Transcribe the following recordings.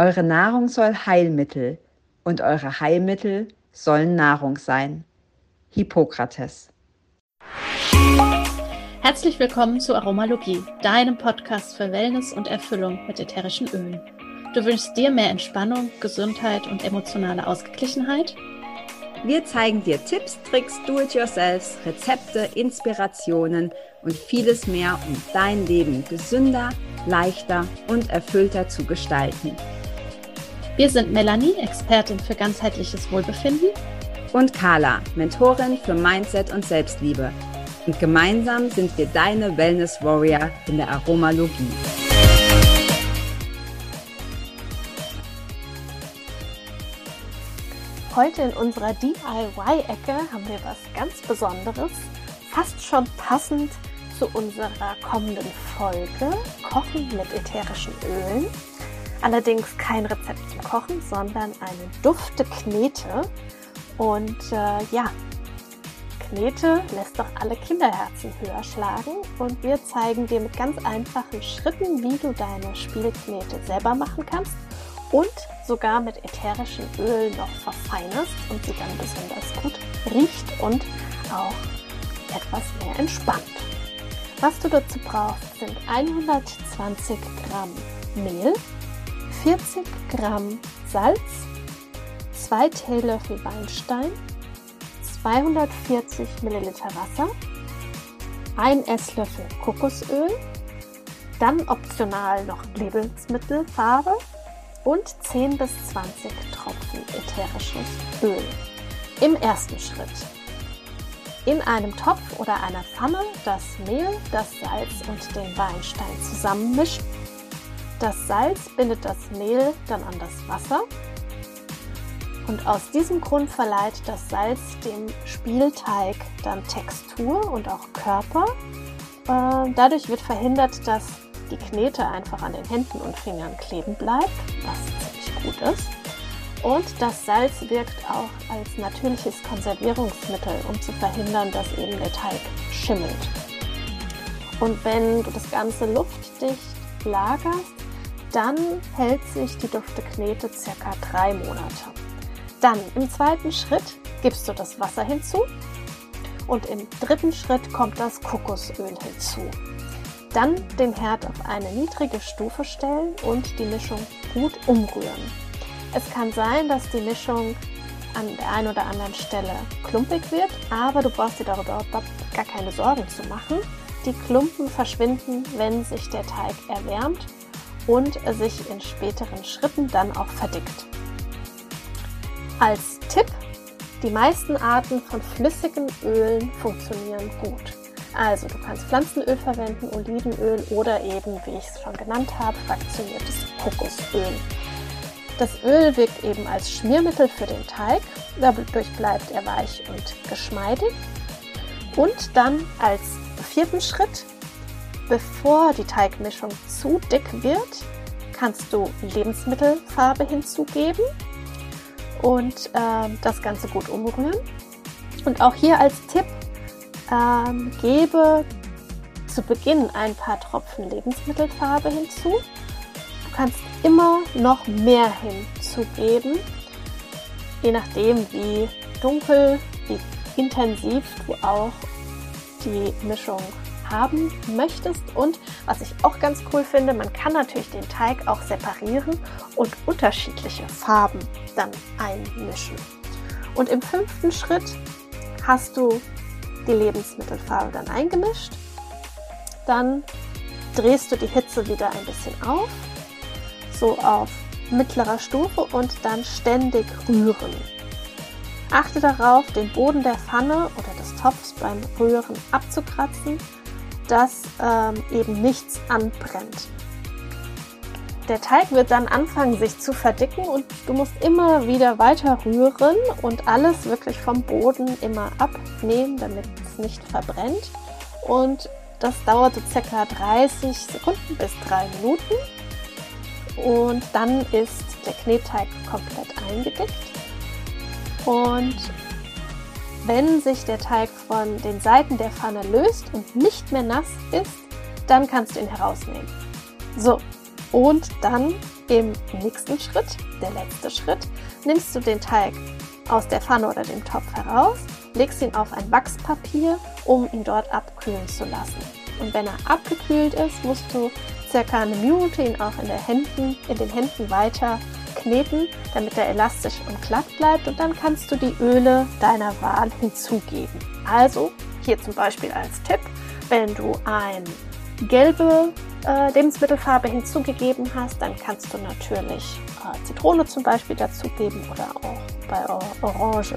Eure Nahrung soll Heilmittel und eure Heilmittel sollen Nahrung sein. Hippokrates. Herzlich willkommen zu Aromalogie, deinem Podcast für Wellness und Erfüllung mit ätherischen Ölen. Du wünschst dir mehr Entspannung, Gesundheit und emotionale Ausgeglichenheit? Wir zeigen dir Tipps, Tricks, Do-it-yourselfs, Rezepte, Inspirationen und vieles mehr, um dein Leben gesünder, leichter und erfüllter zu gestalten. Wir sind Melanie, Expertin für ganzheitliches Wohlbefinden. Und Carla, Mentorin für Mindset und Selbstliebe. Und gemeinsam sind wir deine Wellness Warrior in der Aromalogie. Heute in unserer DIY-Ecke haben wir was ganz Besonderes, fast schon passend zu unserer kommenden Folge Kochen mit ätherischen Ölen. Allerdings kein Rezept zum Kochen, sondern eine dufte Knete. Und äh, ja, Knete lässt doch alle Kinderherzen höher schlagen. Und wir zeigen dir mit ganz einfachen Schritten, wie du deine Spielknete selber machen kannst und sogar mit ätherischen Öl noch verfeinerst und sie dann besonders gut riecht und auch etwas mehr entspannt. Was du dazu brauchst, sind 120 Gramm Mehl, 40 Gramm Salz, 2 Teelöffel Weinstein, 240 Milliliter Wasser, 1 Esslöffel Kokosöl, dann optional noch Lebensmittelfarbe und 10 bis 20 Tropfen ätherisches Öl. Im ersten Schritt in einem Topf oder einer Pfanne das Mehl, das Salz und den Weinstein zusammenmischen. Das Salz bindet das Mehl dann an das Wasser und aus diesem Grund verleiht das Salz dem Spielteig dann Textur und auch Körper. Äh, dadurch wird verhindert, dass die Knete einfach an den Händen und Fingern kleben bleibt, was ziemlich gut ist. Und das Salz wirkt auch als natürliches Konservierungsmittel, um zu verhindern, dass eben der Teig schimmelt. Und wenn du das Ganze luftdicht lagerst, dann hält sich die dufte Knete circa drei Monate. Dann im zweiten Schritt gibst du das Wasser hinzu und im dritten Schritt kommt das Kokosöl hinzu. Dann den Herd auf eine niedrige Stufe stellen und die Mischung gut umrühren. Es kann sein, dass die Mischung an der einen oder anderen Stelle klumpig wird, aber du brauchst dir darüber gar keine Sorgen zu machen. Die Klumpen verschwinden, wenn sich der Teig erwärmt und sich in späteren Schritten dann auch verdickt. Als Tipp, die meisten Arten von flüssigen Ölen funktionieren gut. Also du kannst Pflanzenöl verwenden, Olivenöl oder eben, wie ich es schon genannt habe, fraktioniertes Kokosöl. Das Öl wirkt eben als Schmiermittel für den Teig, dadurch bleibt er weich und geschmeidig. Und dann als vierten Schritt, bevor die Teigmischung zu dick wird, kannst du Lebensmittelfarbe hinzugeben und äh, das Ganze gut umrühren. Und auch hier als Tipp, ähm, gebe zu Beginn ein paar Tropfen Lebensmittelfarbe hinzu. Du kannst immer noch mehr hinzugeben, je nachdem wie dunkel, wie intensiv du auch die Mischung haben möchtest. Und was ich auch ganz cool finde, man kann natürlich den Teig auch separieren und unterschiedliche Farben dann einmischen. Und im fünften Schritt hast du die Lebensmittelfarbe dann eingemischt. Dann drehst du die Hitze wieder ein bisschen auf, so auf mittlerer Stufe und dann ständig rühren. Achte darauf, den Boden der Pfanne oder des Topfs beim Rühren abzukratzen, dass ähm, eben nichts anbrennt. Der Teig wird dann anfangen sich zu verdicken und du musst immer wieder weiter rühren und alles wirklich vom Boden immer abnehmen, damit es nicht verbrennt. Und das dauert so circa 30 Sekunden bis 3 Minuten. Und dann ist der Knetteig komplett eingedickt. Und wenn sich der Teig von den Seiten der Pfanne löst und nicht mehr nass ist, dann kannst du ihn herausnehmen. So, und dann im nächsten Schritt, der letzte Schritt, nimmst du den Teig aus der Pfanne oder dem Topf heraus, legst ihn auf ein Wachspapier, um ihn dort abkühlen zu lassen. Und wenn er abgekühlt ist, musst du circa eine Minute ihn auch in, Händen, in den Händen weiter kneten, damit er elastisch und glatt bleibt. Und dann kannst du die Öle deiner Wahl hinzugeben. Also hier zum Beispiel als Tipp, wenn du ein gelbe äh, Lebensmittelfarbe hinzugegeben hast, dann kannst du natürlich äh, Zitrone zum Beispiel dazugeben oder auch bei Orange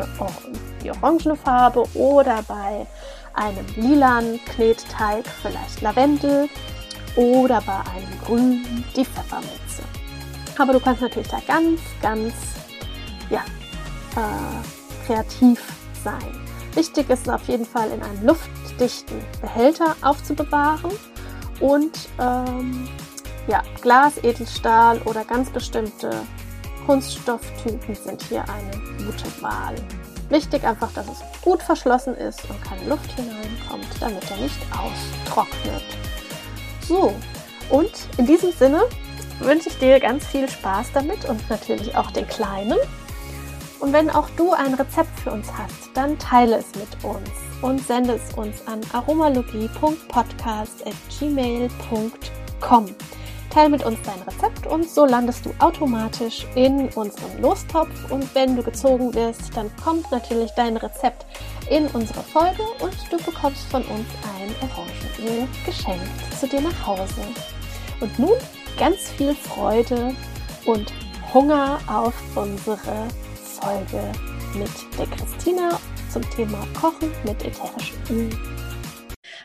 die orangene Farbe oder bei einem lilanen Knetteig vielleicht Lavendel oder bei einem grünen die Pfefferminze. Aber du kannst natürlich da ganz, ganz ja, äh, kreativ sein. Wichtig ist auf jeden Fall in einem luftdichten Behälter aufzubewahren und ähm, ja, Glas, Edelstahl oder ganz bestimmte Kunststofftypen sind hier eine gute Wahl. Wichtig einfach, dass es gut verschlossen ist und keine Luft hineinkommt, damit er nicht austrocknet. So, und in diesem Sinne wünsche ich dir ganz viel Spaß damit und natürlich auch den Kleinen. Und wenn auch du ein Rezept für uns hast, dann teile es mit uns und sende es uns an aromalogie.podcast.gmail.com. Teil mit uns dein Rezept und so landest du automatisch in unserem Lostopf. Und wenn du gezogen wirst, dann kommt natürlich dein Rezept in unsere Folge und du bekommst von uns ein Orangenöl geschenkt zu dir nach Hause. Und nun ganz viel Freude und Hunger auf unsere Folge mit der Christina zum Thema Kochen mit ätherischen Ölen.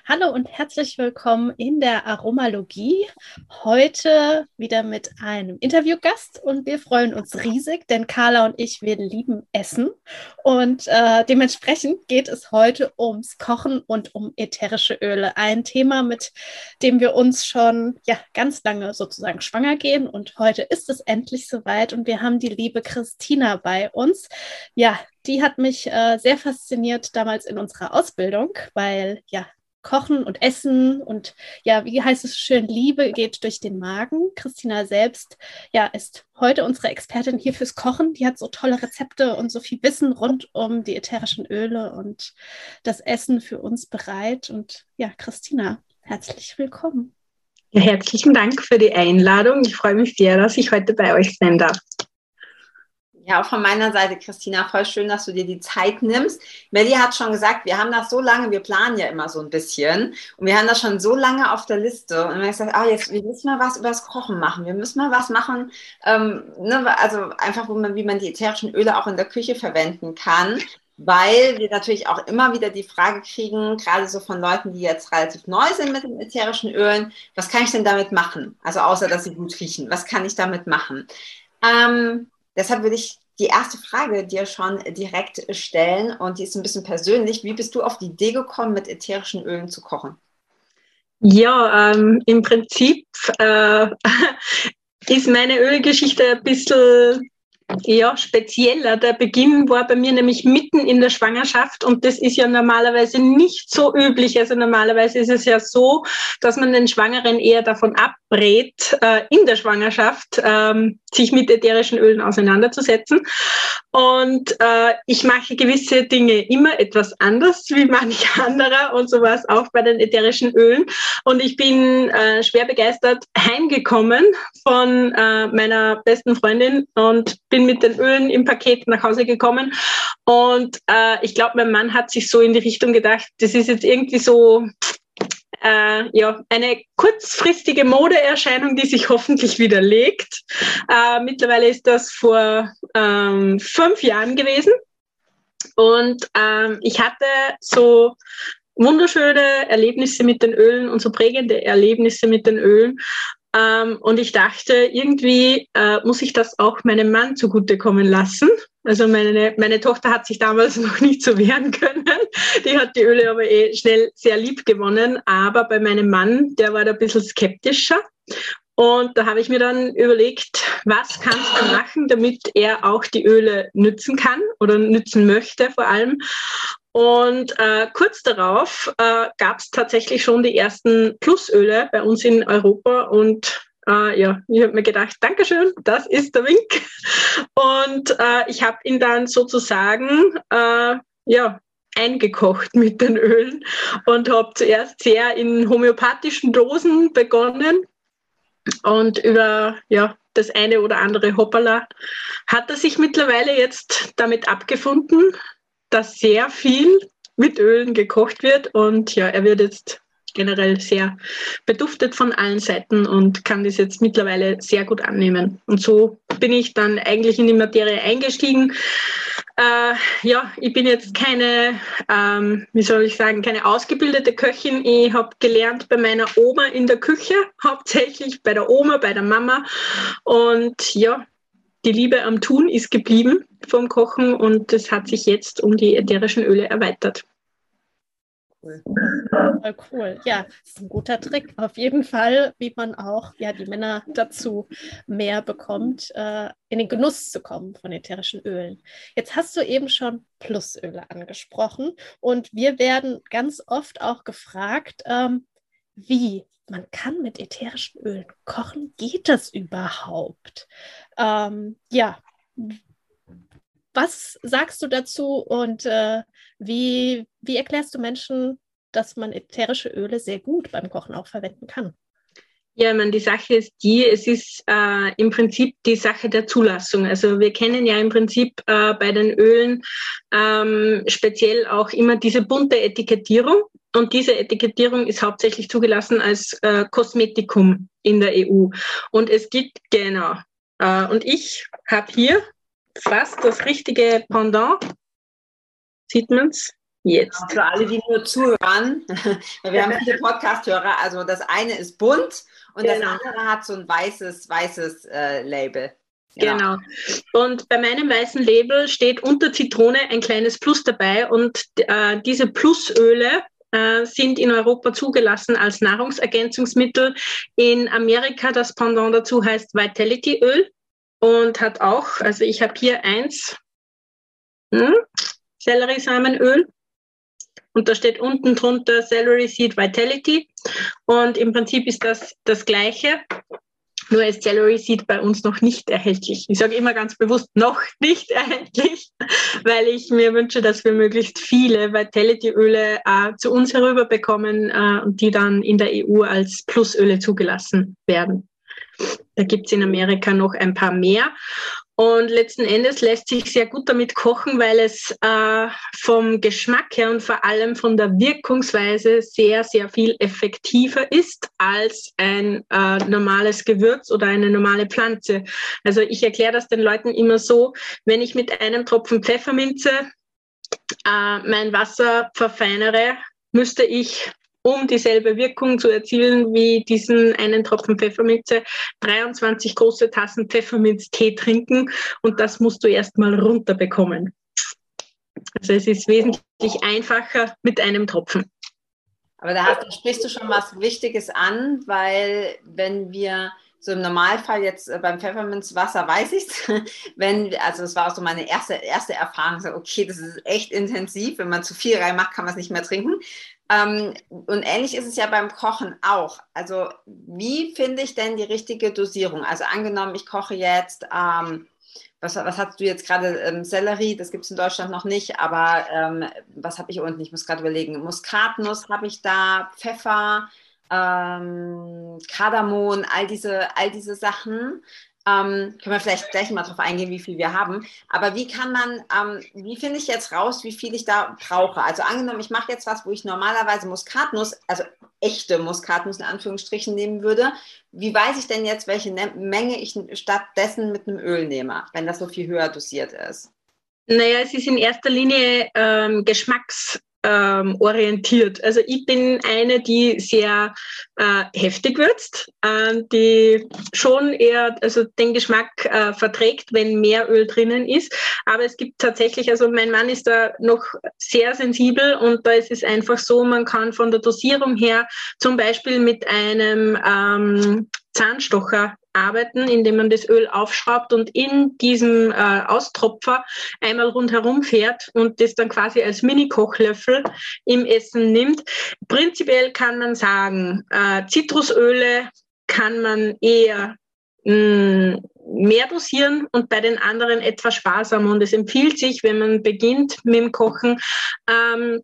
Hallo und herzlich willkommen in der Aromalogie. Heute wieder mit einem Interviewgast und wir freuen uns riesig, denn Carla und ich, wir lieben Essen und äh, dementsprechend geht es heute ums Kochen und um ätherische Öle. Ein Thema, mit dem wir uns schon ja ganz lange sozusagen schwanger gehen und heute ist es endlich soweit und wir haben die liebe Christina bei uns. Ja, die hat mich äh, sehr fasziniert damals in unserer Ausbildung, weil ja, Kochen und Essen und ja, wie heißt es schön, Liebe geht durch den Magen. Christina selbst ja, ist heute unsere Expertin hier fürs Kochen. Die hat so tolle Rezepte und so viel Wissen rund um die ätherischen Öle und das Essen für uns bereit. Und ja, Christina, herzlich willkommen. Ja, herzlichen Dank für die Einladung. Ich freue mich sehr, dass ich heute bei euch sein darf. Ja, auch von meiner Seite, Christina, voll schön, dass du dir die Zeit nimmst. Melli hat schon gesagt, wir haben das so lange, wir planen ja immer so ein bisschen und wir haben das schon so lange auf der Liste und wir haben gesagt, ah, jetzt, wir müssen mal was über das Kochen machen, wir müssen mal was machen, ähm, ne, also einfach, man, wie man die ätherischen Öle auch in der Küche verwenden kann, weil wir natürlich auch immer wieder die Frage kriegen, gerade so von Leuten, die jetzt relativ neu sind mit den ätherischen Ölen, was kann ich denn damit machen? Also außer, dass sie gut riechen, was kann ich damit machen? Ähm, Deshalb würde ich die erste Frage dir schon direkt stellen und die ist ein bisschen persönlich. Wie bist du auf die Idee gekommen, mit ätherischen Ölen zu kochen? Ja, ähm, im Prinzip äh, ist meine Ölgeschichte ein bisschen ja, spezieller. Der Beginn war bei mir nämlich mitten in der Schwangerschaft und das ist ja normalerweise nicht so üblich. Also normalerweise ist es ja so, dass man den Schwangeren eher davon abrät, äh, in der Schwangerschaft ähm, sich mit ätherischen Ölen auseinanderzusetzen. Und äh, ich mache gewisse Dinge immer etwas anders wie manch anderer und so war auch bei den ätherischen Ölen. Und ich bin äh, schwer begeistert heimgekommen von meiner besten Freundin und bin mit den Ölen im Paket nach Hause gekommen. Und äh, ich glaube, mein Mann hat sich so in die Richtung gedacht, das ist jetzt irgendwie so äh, ja, eine kurzfristige Modeerscheinung, die sich hoffentlich widerlegt. Äh, mittlerweile ist das vor ähm, fünf Jahren gewesen. Und ähm, ich hatte so wunderschöne Erlebnisse mit den Ölen und so prägende Erlebnisse mit den Ölen. Ähm, und ich dachte, irgendwie äh, muss ich das auch meinem Mann zugutekommen lassen. Also meine, meine Tochter hat sich damals noch nicht so wehren können. Die hat die Öle aber eh schnell sehr lieb gewonnen. Aber bei meinem Mann, der war da ein bisschen skeptischer. Und da habe ich mir dann überlegt, was kannst du machen, damit er auch die Öle nützen kann oder nützen möchte vor allem. Und äh, kurz darauf äh, gab es tatsächlich schon die ersten Plusöle bei uns in Europa und Äh, ja, ich habe mir gedacht, Dankeschön, das ist der Wink. Und äh, ich habe ihn dann sozusagen äh, ja, eingekocht mit den Ölen und habe zuerst sehr in homöopathischen Dosen begonnen. Und über ja, das eine oder andere Hoppala hat er sich mittlerweile jetzt damit abgefunden, dass sehr viel mit Ölen gekocht wird. Und ja, er wird jetzt generell sehr beduftet von allen Seiten und kann das jetzt mittlerweile sehr gut annehmen. Und so bin ich dann eigentlich in die Materie eingestiegen. Äh, ja, ich bin jetzt keine, ähm, wie soll ich sagen, keine ausgebildete Köchin. Ich habe gelernt bei meiner Oma in der Küche, hauptsächlich bei der Oma, bei der Mama. Und ja, die Liebe am Tun ist geblieben vom Kochen und das hat sich jetzt um die ätherischen Öle erweitert cool. Cool. Ja, das ist ein guter Trick. Auf jeden Fall, wie man auch ja, die Männer dazu mehr bekommt, äh, in den Genuss zu kommen von ätherischen Ölen. Jetzt hast du eben schon Plusöle angesprochen und wir werden ganz oft auch gefragt, ähm, wie man kann mit ätherischen Ölen kochen. Geht das überhaupt? Ähm, ja, was sagst du dazu und äh, wie, wie erklärst du Menschen, dass man ätherische Öle sehr gut beim Kochen auch verwenden kann? Ja, ich meine, die Sache ist die, es ist äh, im Prinzip die Sache der Zulassung. Also wir kennen ja im Prinzip äh, bei den Ölen ähm, speziell auch immer diese bunte Etikettierung. Und diese Etikettierung ist hauptsächlich zugelassen als äh, Kosmetikum in der EU. Und es gibt, genau, äh, und ich habe hier fast das richtige Pendant. Sieht man es? Jetzt. Für alle, die nur zuhören, wir haben viele Podcast-Hörer, also das eine ist bunt und genau. das andere hat so ein weißes, weißes äh, Label. Genau. Und bei meinem weißen Label steht unter Zitrone ein kleines Plus dabei und äh, diese Plusöle sind in Europa zugelassen als Nahrungsergänzungsmittel. In Amerika das Pendant dazu heißt Vitality Öl und hat auch, also ich habe hier eins, hm, Selleriesamenöl und da steht unten drunter Celery Seed Vitality und im Prinzip ist das das gleiche, nur ist Celery Seed bei uns noch nicht erhältlich. Ich sage immer ganz bewusst noch nicht erhältlich, weil ich mir wünsche, dass wir möglichst viele Vitality-Öle äh, zu uns herüberbekommen äh, und die dann in der EU als Plusöle zugelassen werden. Da gibt es in Amerika noch ein paar mehr. Und letzten Endes lässt sich sehr gut damit kochen, weil es äh, vom Geschmack her und vor allem von der Wirkungsweise sehr, sehr viel effektiver ist als ein äh, normales Gewürz oder eine normale Pflanze. Also ich erkläre das den Leuten immer so, wenn ich mit einem Tropfen Pfefferminze äh, mein Wasser verfeinere, müsste ich um dieselbe Wirkung zu erzielen wie diesen einen Tropfen Pfefferminze, 23 große Tassen Pfefferminztee trinken und das musst du erstmal runterbekommen. Also es ist wesentlich einfacher mit einem Tropfen. Aber da, hast, da sprichst du schon was Wichtiges an, weil wenn wir so im Normalfall jetzt äh, beim Pfefferminzwasser weiß ich es, wenn, also das war auch so meine erste, erste Erfahrung, so, okay, das ist echt intensiv, wenn man zu viel reinmacht, kann man es nicht mehr trinken. Ähm, und ähnlich ist es ja beim Kochen auch. Also wie finde ich denn die richtige Dosierung? Also angenommen, ich koche jetzt, ähm, was, was hast du jetzt gerade, ähm, Sellerie, das gibt es in Deutschland noch nicht, aber ähm, was habe ich unten? Ich muss gerade überlegen. Muskatnuss habe ich da, Pfeffer, ähm, Kardamom, all diese, all diese Sachen. Ähm, können wir vielleicht gleich mal drauf eingehen, wie viel wir haben. Aber wie kann man, ähm, wie finde ich jetzt raus, wie viel ich da brauche? Also angenommen, ich mache jetzt was, wo ich normalerweise Muskatnuss, also echte Muskatnuss in Anführungsstrichen nehmen würde. Wie weiß ich denn jetzt, welche ne Menge ich stattdessen mit einem Öl nehme, wenn das so viel höher dosiert ist? Naja, es ist in erster Linie ähm, Geschmacks, ähm, orientiert. Also ich bin eine, die sehr äh, heftig würzt, äh, die schon eher also den Geschmack äh, verträgt, wenn mehr Öl drinnen ist. Aber es gibt tatsächlich, also mein Mann ist da noch sehr sensibel und da ist es einfach so, man kann von der Dosierung her zum Beispiel mit einem ähm, Zahnstocher arbeiten, indem man das Öl aufschraubt und in diesem äh, Austropfer einmal rundherum fährt und das dann quasi als Mini-Kochlöffel im Essen nimmt. Prinzipiell kann man sagen, äh, Zitrusöle kann man eher mh, mehr dosieren und bei den anderen etwas sparsamer. Und es empfiehlt sich, wenn man beginnt mit dem Kochen, ähm,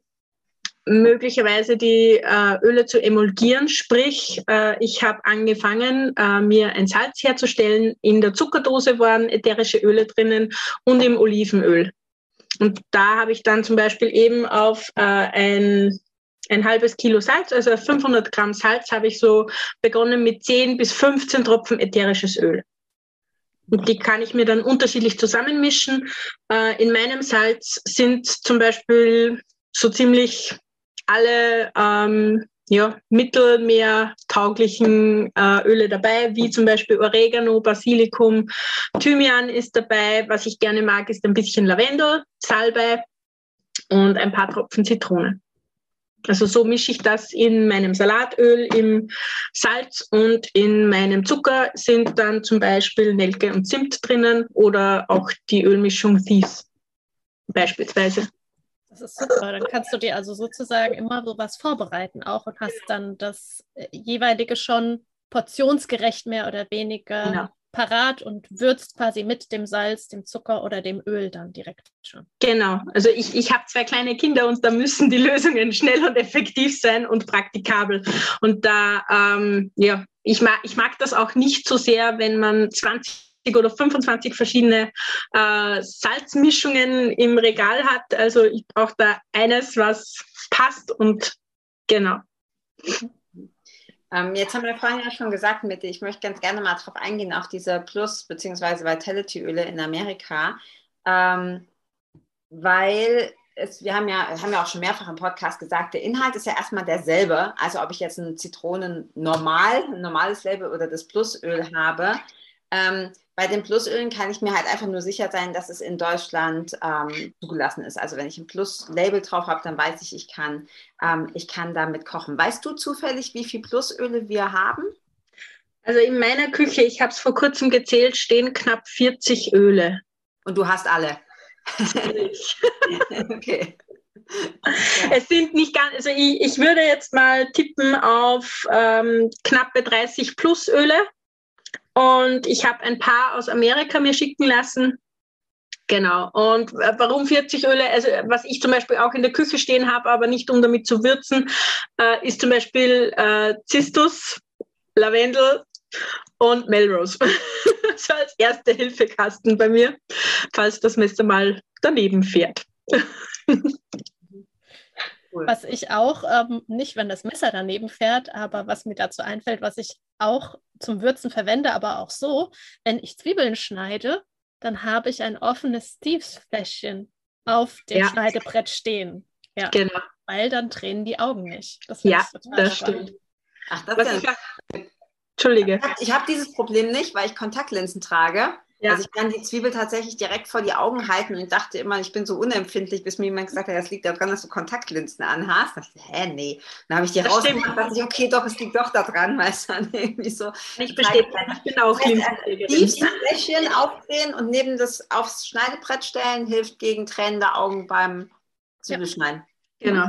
möglicherweise die äh, Öle zu emulgieren. Sprich, äh, ich habe angefangen, äh, mir ein Salz herzustellen. In der Zuckerdose waren ätherische Öle drinnen und im Olivenöl. Und da habe ich dann zum Beispiel eben auf äh, ein, ein halbes Kilo Salz, also 500 Gramm Salz, habe ich so begonnen mit 10 bis 15 Tropfen ätherisches Öl. Und die kann ich mir dann unterschiedlich zusammenmischen. Äh, in meinem Salz sind zum Beispiel so ziemlich alle ähm, ja, mittelmeertauglichen äh, Öle dabei, wie zum Beispiel Oregano, Basilikum, Thymian ist dabei. Was ich gerne mag, ist ein bisschen Lavendel, Salbei und ein paar Tropfen Zitrone. Also so mische ich das in meinem Salatöl, im Salz und in meinem Zucker sind dann zum Beispiel Nelke und Zimt drinnen oder auch die Ölmischung Thieves beispielsweise. Das ist super. Dann kannst du dir also sozusagen immer sowas vorbereiten auch und hast dann das äh, jeweilige schon portionsgerecht mehr oder weniger genau. parat und würzt quasi mit dem Salz, dem Zucker oder dem Öl dann direkt schon. Genau. Also ich, ich habe zwei kleine Kinder und da müssen die Lösungen schnell und effektiv sein und praktikabel. Und da, ähm, ja, ich mag, ich mag das auch nicht so sehr, wenn man 20 oder 25 verschiedene äh, Salzmischungen im Regal hat. Also ich brauche da eines, was passt und genau. Ähm, jetzt haben wir vorhin ja schon gesagt, Mitte, ich möchte ganz gerne mal darauf eingehen, auf diese Plus- bzw. Vitality-Öle in Amerika, ähm, weil es, wir haben ja, haben ja auch schon mehrfach im Podcast gesagt, der Inhalt ist ja erstmal derselbe. Also ob ich jetzt ein Zitronen normal, ein normales Label oder das Plusöl habe. Ähm, bei den Plusölen kann ich mir halt einfach nur sicher sein, dass es in Deutschland ähm, zugelassen ist. Also wenn ich ein Plus-Label drauf habe, dann weiß ich, ich kann, ähm, ich kann damit kochen. Weißt du zufällig, wie viele Plusöle wir haben? Also in meiner Küche, ich habe es vor kurzem gezählt, stehen knapp 40 Öle. Und du hast alle? okay. Es sind nicht ganz, also ich, ich würde jetzt mal tippen auf ähm, knappe 30 Plusöle. Und ich habe ein paar aus Amerika mir schicken lassen. Genau. Und warum 40 Öle? Also was ich zum Beispiel auch in der Küche stehen habe, aber nicht um damit zu würzen, äh, ist zum Beispiel äh, Zistus, Lavendel und Melrose. so als erste Hilfekasten bei mir, falls das Messer mal daneben fährt. Cool. Was ich auch, ähm, nicht wenn das Messer daneben fährt, aber was mir dazu einfällt, was ich auch zum Würzen verwende, aber auch so, wenn ich Zwiebeln schneide, dann habe ich ein offenes Steves-Fläschchen auf dem ja. Schneidebrett stehen. Ja. Genau. Weil dann tränen die Augen nicht. Das ja, das spannend. stimmt. Ach, das ist ja. Entschuldige. Ich habe dieses Problem nicht, weil ich Kontaktlinsen trage. Ja. Also ich kann die Zwiebel tatsächlich direkt vor die Augen halten und dachte immer, ich bin so unempfindlich, bis mir jemand gesagt hat, das liegt daran, dass du Kontaktlinsen anhast. Da dachte ich, hä, nee. Dann habe ich die rausgemacht und dachte ich, okay, doch, es liegt doch daran, weil es dann irgendwie so. Ich verstehe, ich bin auch Linsen. Fläschchen aufdrehen und neben das aufs Schneidebrett stellen hilft gegen tränende Augen beim Zwiebelschneiden. Ja. Genau.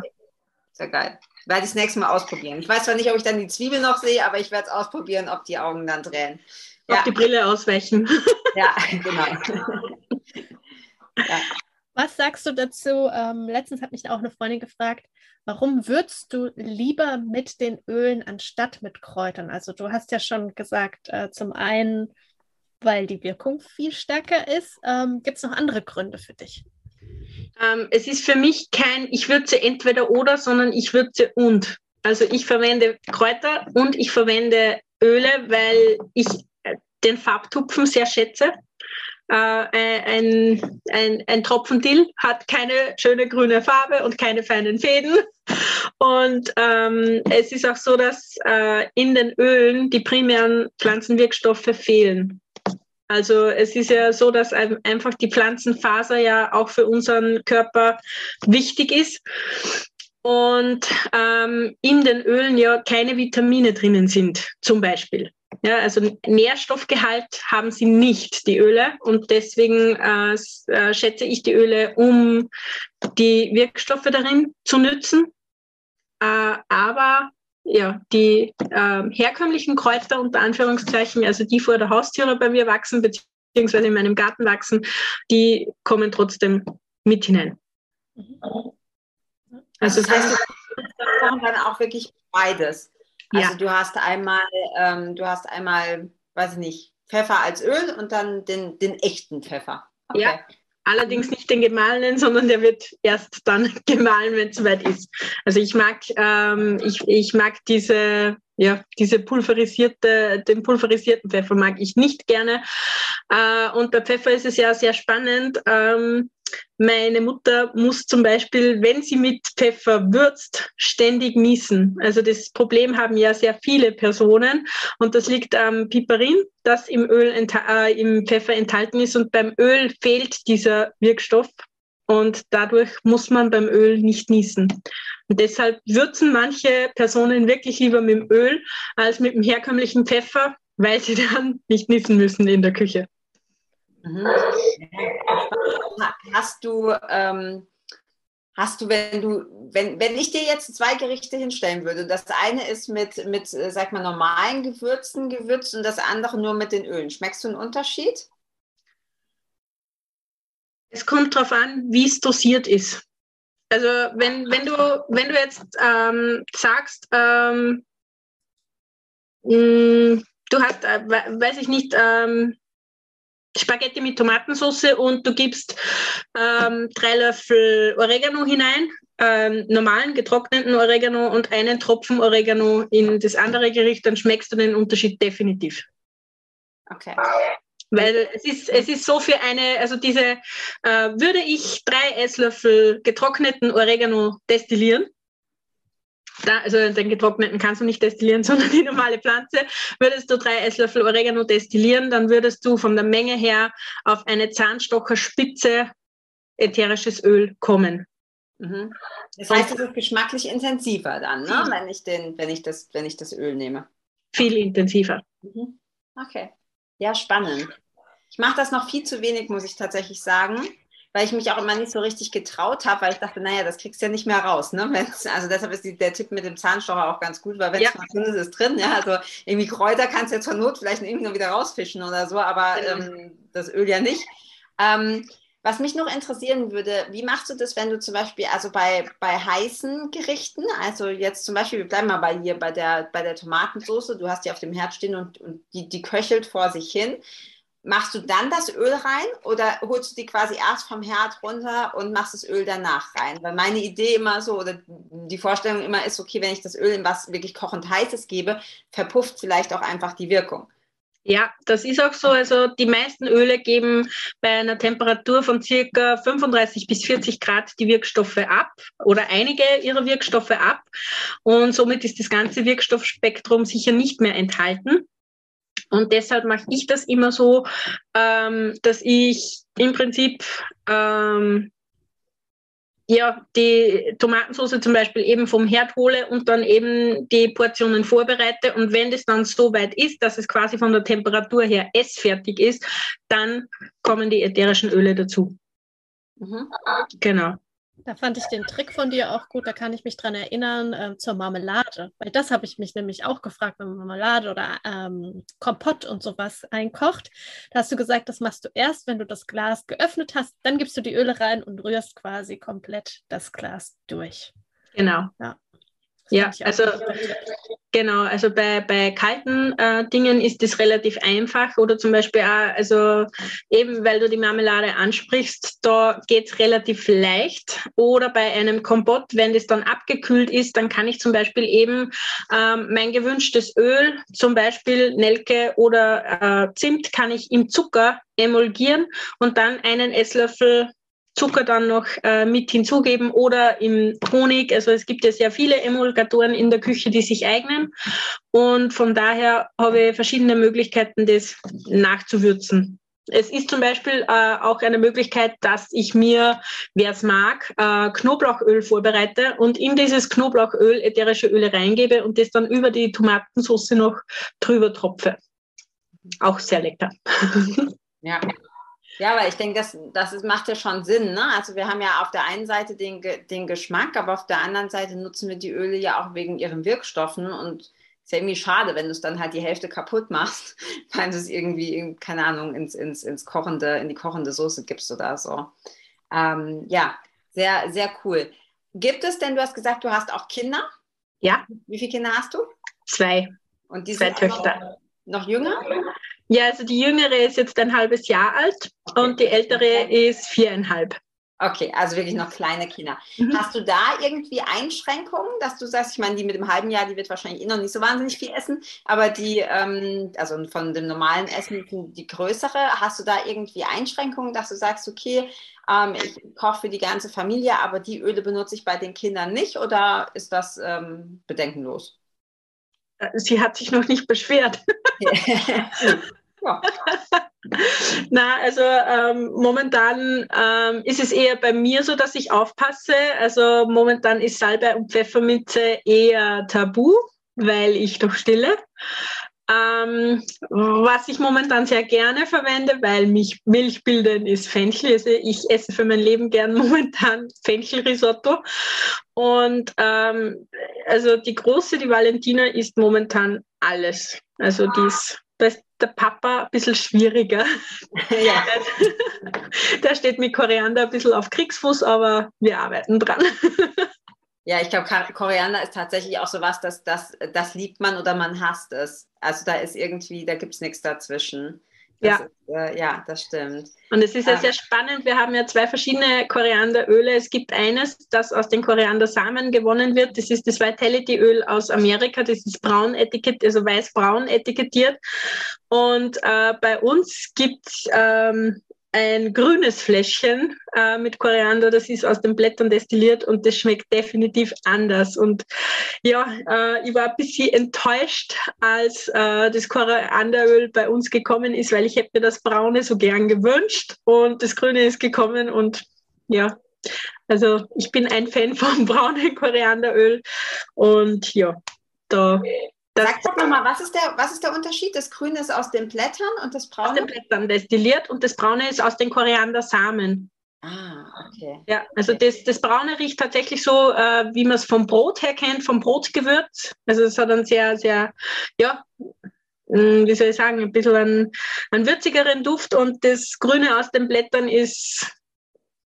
Sehr geil. Werde ich das nächste Mal ausprobieren. Ich weiß zwar nicht, ob ich dann die Zwiebel noch sehe, aber ich werde es ausprobieren, ob die Augen dann ja. auf die Brille ausweichen. Ja, genau. ja. Was sagst du dazu? Ähm, letztens hat mich auch eine Freundin gefragt, warum würzt du lieber mit den Ölen anstatt mit Kräutern? Also du hast ja schon gesagt, äh, zum einen, weil die Wirkung viel stärker ist. Ähm, Gibt es noch andere Gründe für dich? Ähm, es ist für mich kein, ich würze entweder oder, sondern ich würze und. Also ich verwende Kräuter und ich verwende Öle, weil ich den Farbtupfen sehr schätze. Äh, ein, ein, ein Tropfen Dill hat keine schöne grüne Farbe und keine feinen Fäden. Und ähm, es ist auch so, dass äh, in den Ölen die primären Pflanzenwirkstoffe fehlen. Also es ist ja so, dass einfach die Pflanzenfaser ja auch für unseren Körper wichtig ist und ähm, in den Ölen ja keine Vitamine drinnen sind, zum Beispiel. Ja, also Nährstoffgehalt haben sie nicht, die Öle. Und deswegen äh, äh, schätze ich die Öle, um die Wirkstoffe darin zu nützen. Äh, aber ja, die äh, herkömmlichen Kräuter unter Anführungszeichen, also die vor der Haustüre bei mir wachsen, beziehungsweise in meinem Garten wachsen, die kommen trotzdem mit hinein. Also das heißt, du dann auch wirklich beides. Also ja. du hast einmal, ähm, du hast einmal, weiß ich nicht, Pfeffer als Öl und dann den, den echten Pfeffer. Okay. Ja. Allerdings nicht den gemahlenen, sondern der wird erst dann gemahlen, wenn es soweit ist. Also ich mag, ähm, ich, ich mag diese, ja, diese pulverisierte, den pulverisierten Pfeffer mag ich nicht gerne. Äh, und bei Pfeffer ist es ja sehr spannend. Ähm, meine Mutter muss zum Beispiel, wenn sie mit Pfeffer würzt, ständig niesen. Also das Problem haben ja sehr viele Personen und das liegt am Piperin, das im Öl, äh, im Pfeffer enthalten ist und beim Öl fehlt dieser Wirkstoff und dadurch muss man beim Öl nicht niesen. Und deshalb würzen manche Personen wirklich lieber mit dem Öl als mit dem herkömmlichen Pfeffer, weil sie dann nicht niesen müssen in der Küche. Mhm. Hast du, ähm, hast du, wenn du, wenn, wenn ich dir jetzt zwei Gerichte hinstellen würde, das eine ist mit, mit, äh, sag mal, normalen Gewürzen gewürzt und das andere nur mit den Ölen. Schmeckst du einen Unterschied? Es kommt darauf an, wie es dosiert ist. Also wenn, wenn, du, wenn du jetzt ähm, sagst, ähm, mh, mm, du hast, äh, weiß ich nicht, ähm, Spaghetti mit Tomatensauce und du gibst ähm, drei Löffel Oregano hinein, ähm, normalen getrockneten Oregano und einen Tropfen Oregano in das andere Gericht, dann schmeckst du den Unterschied definitiv. Okay. Weil es ist, es ist so für eine, also diese, äh, würde ich drei Esslöffel getrockneten Oregano destillieren, da, also den getrockneten kannst du nicht destillieren, sondern die normale Pflanze, würdest du drei Esslöffel Oregano destillieren, dann würdest du von der Menge her auf eine Zahnstocherspitze ätherisches Öl kommen. Mhm. Das heißt, es ist geschmacklich intensiver dann, ne? wenn, ich den, wenn, ich das, wenn ich das Öl nehme. Viel intensiver. Mhm. Okay. Ja, spannend. Ich mache das noch viel zu wenig, muss ich tatsächlich sagen weil ich mich auch immer nicht so richtig getraut habe, weil ich dachte, naja, das kriegst du ja nicht mehr raus. Ne? Wenn's, also deshalb ist die, der Tipp mit dem Zahnstocher auch ganz gut, weil wenn es ja. drin ist, ist drin. Ja? Also irgendwie Kräuter kannst du ja zur Not vielleicht irgendwie nur wieder rausfischen oder so, aber ähm, das Öl ja nicht. Ähm, was mich noch interessieren würde, wie machst du das, wenn du zum Beispiel, also bei, bei heißen Gerichten, also jetzt zum Beispiel, wir bleiben mal bei hier bei der, bei der Tomatensauce, du hast die auf dem Herd stehen und, und die, die köchelt vor sich hin. Machst du dann das Öl rein oder holst du die quasi erst vom Herd runter und machst das Öl danach rein? Weil meine Idee immer so oder die Vorstellung immer ist, okay, wenn ich das Öl in was wirklich kochend heißes gebe, verpufft vielleicht auch einfach die Wirkung. Ja, das ist auch so. Also die meisten Öle geben bei einer Temperatur von circa 35 bis 40 Grad die Wirkstoffe ab oder einige ihrer Wirkstoffe ab. Und somit ist das ganze Wirkstoffspektrum sicher nicht mehr enthalten. Und deshalb mache ich das immer so, ähm, dass ich im Prinzip ähm, ja, die Tomatensauce zum Beispiel eben vom Herd hole und dann eben die Portionen vorbereite. Und wenn das dann so weit ist, dass es quasi von der Temperatur her essfertig ist, dann kommen die ätherischen Öle dazu. Mhm. Genau. Da fand ich den Trick von dir auch gut, da kann ich mich dran erinnern, äh, zur Marmelade. Weil das habe ich mich nämlich auch gefragt, wenn man Marmelade oder ähm, Kompott und sowas einkocht. Da hast du gesagt, das machst du erst, wenn du das Glas geöffnet hast, dann gibst du die Öle rein und rührst quasi komplett das Glas durch. Genau. Ja. Ja, also genau, also bei, bei kalten äh, Dingen ist es relativ einfach oder zum Beispiel auch, also eben weil du die Marmelade ansprichst, da geht es relativ leicht. Oder bei einem Kompott, wenn das dann abgekühlt ist, dann kann ich zum Beispiel eben ähm, mein gewünschtes Öl, zum Beispiel Nelke oder äh, Zimt, kann ich im Zucker emulgieren und dann einen Esslöffel Zucker dann noch äh, mit hinzugeben oder im Honig. Also es gibt ja sehr viele Emulgatoren in der Küche, die sich eignen. Und von daher habe ich verschiedene Möglichkeiten, das nachzuwürzen. Es ist zum Beispiel äh, auch eine Möglichkeit, dass ich mir, wer es mag, äh, Knoblauchöl vorbereite und in dieses Knoblauchöl ätherische Öle reingebe und das dann über die Tomatensauce noch drüber tropfe. Auch sehr lecker. Ja, Ja, aber ich denke, das, das ist, macht ja schon Sinn. Ne? Also wir haben ja auf der einen Seite den, den Geschmack, aber auf der anderen Seite nutzen wir die Öle ja auch wegen ihren Wirkstoffen und ist ja irgendwie schade, wenn du es dann halt die Hälfte kaputt machst, weil du es irgendwie, keine Ahnung, ins, ins, ins kochende, in die kochende Soße gibst oder so. Ähm, ja, sehr, sehr cool. Gibt es denn, du hast gesagt, du hast auch Kinder? Ja. Wie viele Kinder hast du? Zwei. Und die Zwei sind Töchter. Noch, noch jünger? Ja, also die jüngere ist jetzt ein halbes Jahr alt Okay. und die ältere ist viereinhalb. Okay, also wirklich noch kleine Kinder. Mhm. Hast du da irgendwie Einschränkungen, dass du sagst, ich meine, die mit dem halben Jahr, die wird wahrscheinlich eh noch nicht so wahnsinnig viel essen, aber die, ähm, also von dem normalen Essen, die größere, hast du da irgendwie Einschränkungen, dass du sagst, okay, ähm, ich koche für die ganze Familie, aber die Öle benutze ich bei den Kindern nicht oder ist das ähm, bedenkenlos? Äh, Sie hat sich noch nicht beschwert. ja. Na, also ähm, momentan ähm, ist es eher bei mir so, dass ich aufpasse. Also momentan ist Salbei und Pfefferminze eher tabu, weil ich doch stille. Ähm, was ich momentan sehr gerne verwende, weil mich Milch bilden, ist Fenchel. Also ich esse für mein Leben gern momentan Fenchelrisotto. Und ähm, also die große, die Valentina, isst momentan alles. Also die ist, ist der Papa ein bisschen schwieriger. ja. Der steht mit Koriander ein bisschen auf Kriegsfuß, aber wir arbeiten dran. Ja, ich glaube, Koriander ist tatsächlich auch sowas, dass das, das liebt man oder man hasst es. Also da ist irgendwie, da gibt es nichts dazwischen. Das Ja. Ist, äh, ja, das stimmt. Und es ist ja Ah. sehr spannend. Wir haben ja zwei verschiedene Korianderöle. Es gibt eines, das aus den Koriandersamen gewonnen wird. Das ist das Vitality-Öl aus Amerika. Das ist braun etikettiert, also weiß-braun etikettiert. Und äh, bei uns gibt es ähm, ein grünes Fläschchen äh, mit Koriander. Das ist aus den Blättern destilliert und das schmeckt definitiv anders. Und ja, äh, ich war ein bisschen enttäuscht, als äh, das Korianderöl bei uns gekommen ist, weil ich hätte mir das Braune so gern gewünscht und das Grüne ist gekommen und ja, also ich bin ein Fan vom braunen Korianderöl und ja, da das Sag doch nochmal, was, ist der, was ist der Unterschied? Das Grüne ist aus den Blättern und das aus den Braune? Blättern destilliert und das Braune ist aus den Koriandersamen. Ah, okay. Ja, also das, das Braune riecht tatsächlich so, äh, wie man es vom Brot her kennt, vom Brotgewürz. Also es hat einen sehr, sehr, ja, mh, wie soll ich sagen, ein bisschen einen, einen würzigeren Duft und das Grüne aus den Blättern ist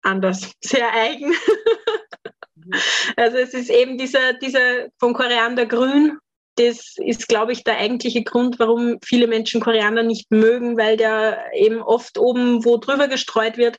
anders, sehr eigen. Also es ist eben dieser, dieser von Koriander grün. Das ist, glaube ich, der eigentliche Grund, warum viele Menschen Koriander nicht mögen, weil der eben oft oben wo drüber gestreut wird.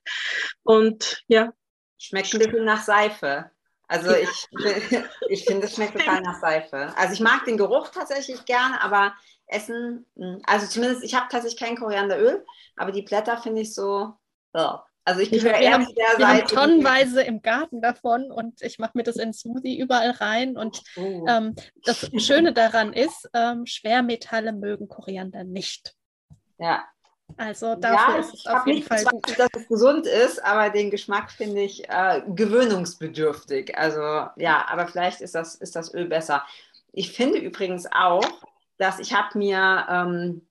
Und ja, Schmeckt ein bisschen nach Seife. Also ich, ich finde, es schmeckt total nach Seife. Also ich mag den Geruch tatsächlich gern, aber Essen, mh, also zumindest, ich habe tatsächlich kein Korianderöl, aber die Blätter finde ich so, ja. Also ich gehöre eher haben- zu der Wir haben Seite. tonnenweise im Garten davon und ich mache mir das in Smoothie überall rein. Und Oh. ähm, das Schöne daran ist, ähm, Schwermetalle mögen Koriander nicht. ja, Also dafür ja, ist es auf jeden Fall gezweifelt, gut. dass es gesund ist, aber den Geschmack finde ich äh, gewöhnungsbedürftig. Also ja, aber vielleicht ist das, ist das Öl besser. Ich finde übrigens auch, dass ich habe mir ähm,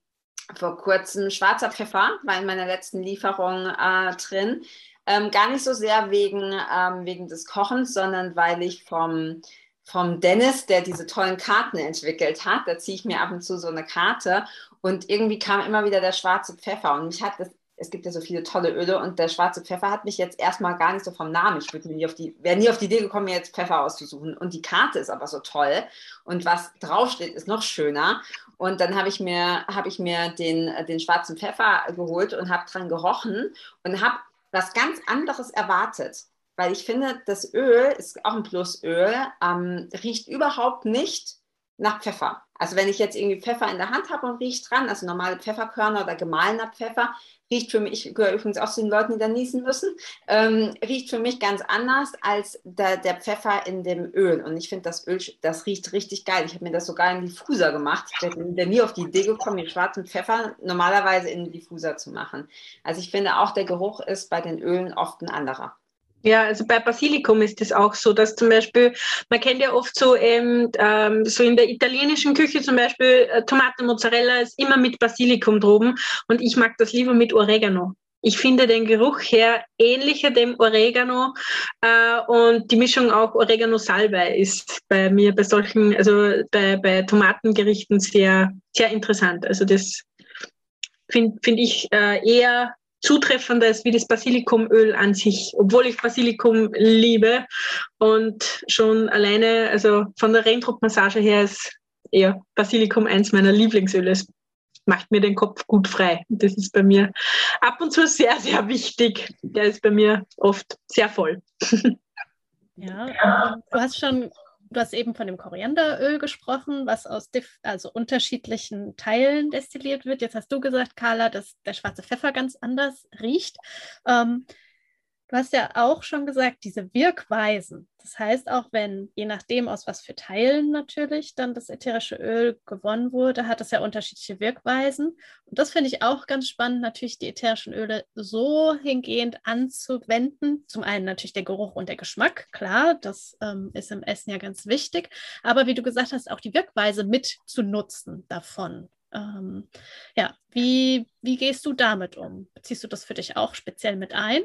vor kurzem schwarzer Pfeffer, war in meiner letzten Lieferung äh, drin. Ähm, gar nicht so sehr wegen, ähm, wegen des Kochens, sondern weil ich vom, vom Dennis, der diese tollen Karten entwickelt hat, da ziehe ich mir ab und zu so eine Karte und irgendwie kam immer wieder der schwarze Pfeffer und mich hat das, es gibt ja so viele tolle Öle und der schwarze Pfeffer hat mich jetzt erstmal gar nicht so vom Namen. Ich würde mir nie auf die, wäre nie auf die Idee gekommen, mir jetzt Pfeffer auszusuchen. Und die Karte ist aber so toll und was draufsteht, ist noch schöner. Und dann habe ich mir, habe ich mir den, den schwarzen Pfeffer geholt und habe dran gerochen und habe was ganz anderes erwartet. Weil ich finde, das Öl ist auch ein Plusöl, ähm, riecht überhaupt nicht nach Pfeffer. Also wenn ich jetzt irgendwie Pfeffer in der Hand habe und riecht dran, also normale Pfefferkörner oder gemahlener Pfeffer, riecht für mich, ich gehöre übrigens auch zu den Leuten, die da niesen müssen, ähm, riecht für mich ganz anders als der, der Pfeffer in dem Öl. Und ich finde, das Öl, das riecht richtig geil. Ich habe mir das sogar in Diffuser gemacht. Ich bin nie auf die Idee gekommen, den schwarzen Pfeffer normalerweise in Diffuser zu machen. Also ich finde auch, der Geruch ist bei den Ölen oft ein anderer. Ja, also bei Basilikum ist es auch so, dass zum Beispiel, man kennt ja oft so, ähm, ähm, so in der italienischen Küche zum Beispiel, äh, Tomate Mozzarella ist immer mit Basilikum droben und ich mag das lieber mit Oregano. Ich finde den Geruch her ähnlicher dem Oregano äh, und die Mischung auch Oregano-Salbei ist bei mir bei solchen, also bei, bei Tomatengerichten sehr, sehr interessant. Also das finde find ich äh, eher zutreffender ist wie das Basilikumöl an sich, obwohl ich Basilikum liebe und schon alleine, also von der Reindruckmassage her ist eher Basilikum eins meiner Lieblingsöle. Es macht mir den Kopf gut frei. Das ist bei mir ab und zu sehr, sehr wichtig. Der ist bei mir oft sehr voll. Ja, du hast schon du hast eben von dem Korianderöl gesprochen, was aus also unterschiedlichen Teilen destilliert wird. Jetzt hast du gesagt, Carla, dass der schwarze Pfeffer ganz anders riecht. Ähm, Du hast ja auch schon gesagt, diese Wirkweisen. Das heißt, auch wenn, je nachdem, aus was für Teilen natürlich dann das ätherische Öl gewonnen wurde, hat es ja unterschiedliche Wirkweisen. Und das finde ich auch ganz spannend, natürlich die ätherischen Öle so hingehend anzuwenden. Zum einen natürlich der Geruch und der Geschmack, klar, das ähm, ist im Essen ja ganz wichtig. Aber wie du gesagt hast, auch die Wirkweise mit zu nutzen davon. Ähm, ja, wie, wie gehst du damit um? Beziehst du das für dich auch speziell mit ein?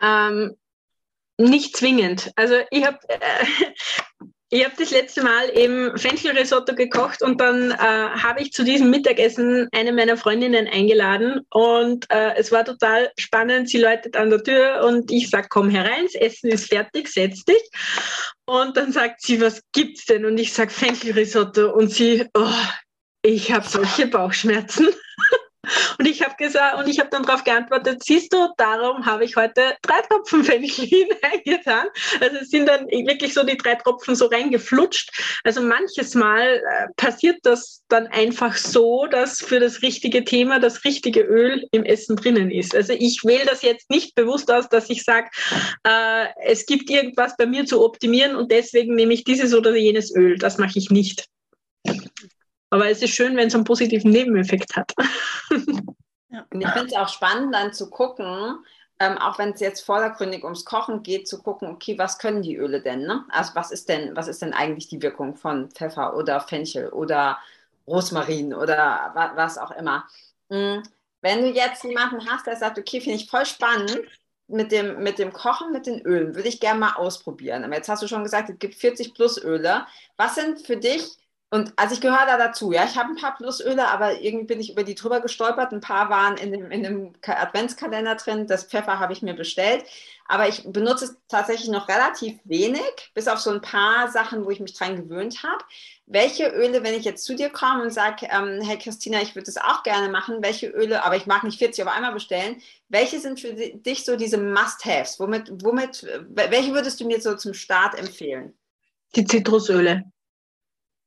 Ähm, nicht zwingend. Also ich habe äh, ich habe das letzte Mal eben Fenchelrisotto gekocht und dann äh, habe ich zu diesem Mittagessen eine meiner Freundinnen eingeladen und äh, es war total spannend. Sie läutet an der Tür und ich sage, komm herein, das Essen ist fertig, setz dich. Und dann sagt sie, was gibt's denn? Und ich sage Fenchelrisotto und sie, oh, ich habe solche Bauchschmerzen. Und ich habe gesagt, und ich habe dann darauf geantwortet, siehst du, darum habe ich heute drei Tropfen Fenchel hineingetan. Also es sind dann wirklich so die drei Tropfen so reingeflutscht. Also manches Mal äh, passiert das dann einfach so, dass für das richtige Thema das richtige Öl im Essen drinnen ist. Also ich wähle das jetzt nicht bewusst aus, dass ich sage, äh, es gibt irgendwas bei mir zu optimieren und deswegen nehme ich dieses oder jenes Öl. Das mache ich nicht. Aber es ist schön, wenn es einen positiven Nebeneffekt hat. Ja. Und ich finde es auch spannend, dann zu gucken, ähm, auch wenn es jetzt vordergründig ums Kochen geht, zu gucken, okay, was können die Öle denn? Ne? Also was ist denn, was ist denn eigentlich die Wirkung von Pfeffer oder Fenchel oder Rosmarin oder wa was auch immer? Mhm. Wenn du jetzt jemanden hast, der sagt, okay, finde ich voll spannend, mit dem, mit dem Kochen mit den Ölen würde ich gerne mal ausprobieren. Aber jetzt hast du schon gesagt, es gibt 40 plus Öle. Was sind für dich und also ich gehöre da dazu, ja, ich habe ein paar Plusöle, aber irgendwie bin ich über die drüber gestolpert. Ein paar waren in dem, in dem Adventskalender drin. Das Pfeffer habe ich mir bestellt. Aber ich benutze es tatsächlich noch relativ wenig, bis auf so ein paar Sachen, wo ich mich dran gewöhnt habe. Welche Öle, wenn ich jetzt zu dir komme und sage, ähm, hey Christina, ich würde das auch gerne machen, welche Öle, aber ich mag nicht 40 auf einmal bestellen, welche sind für dich so diese Must-Haves? Womit, womit, welche würdest du mir so zum Start empfehlen? Die Zitrusöle.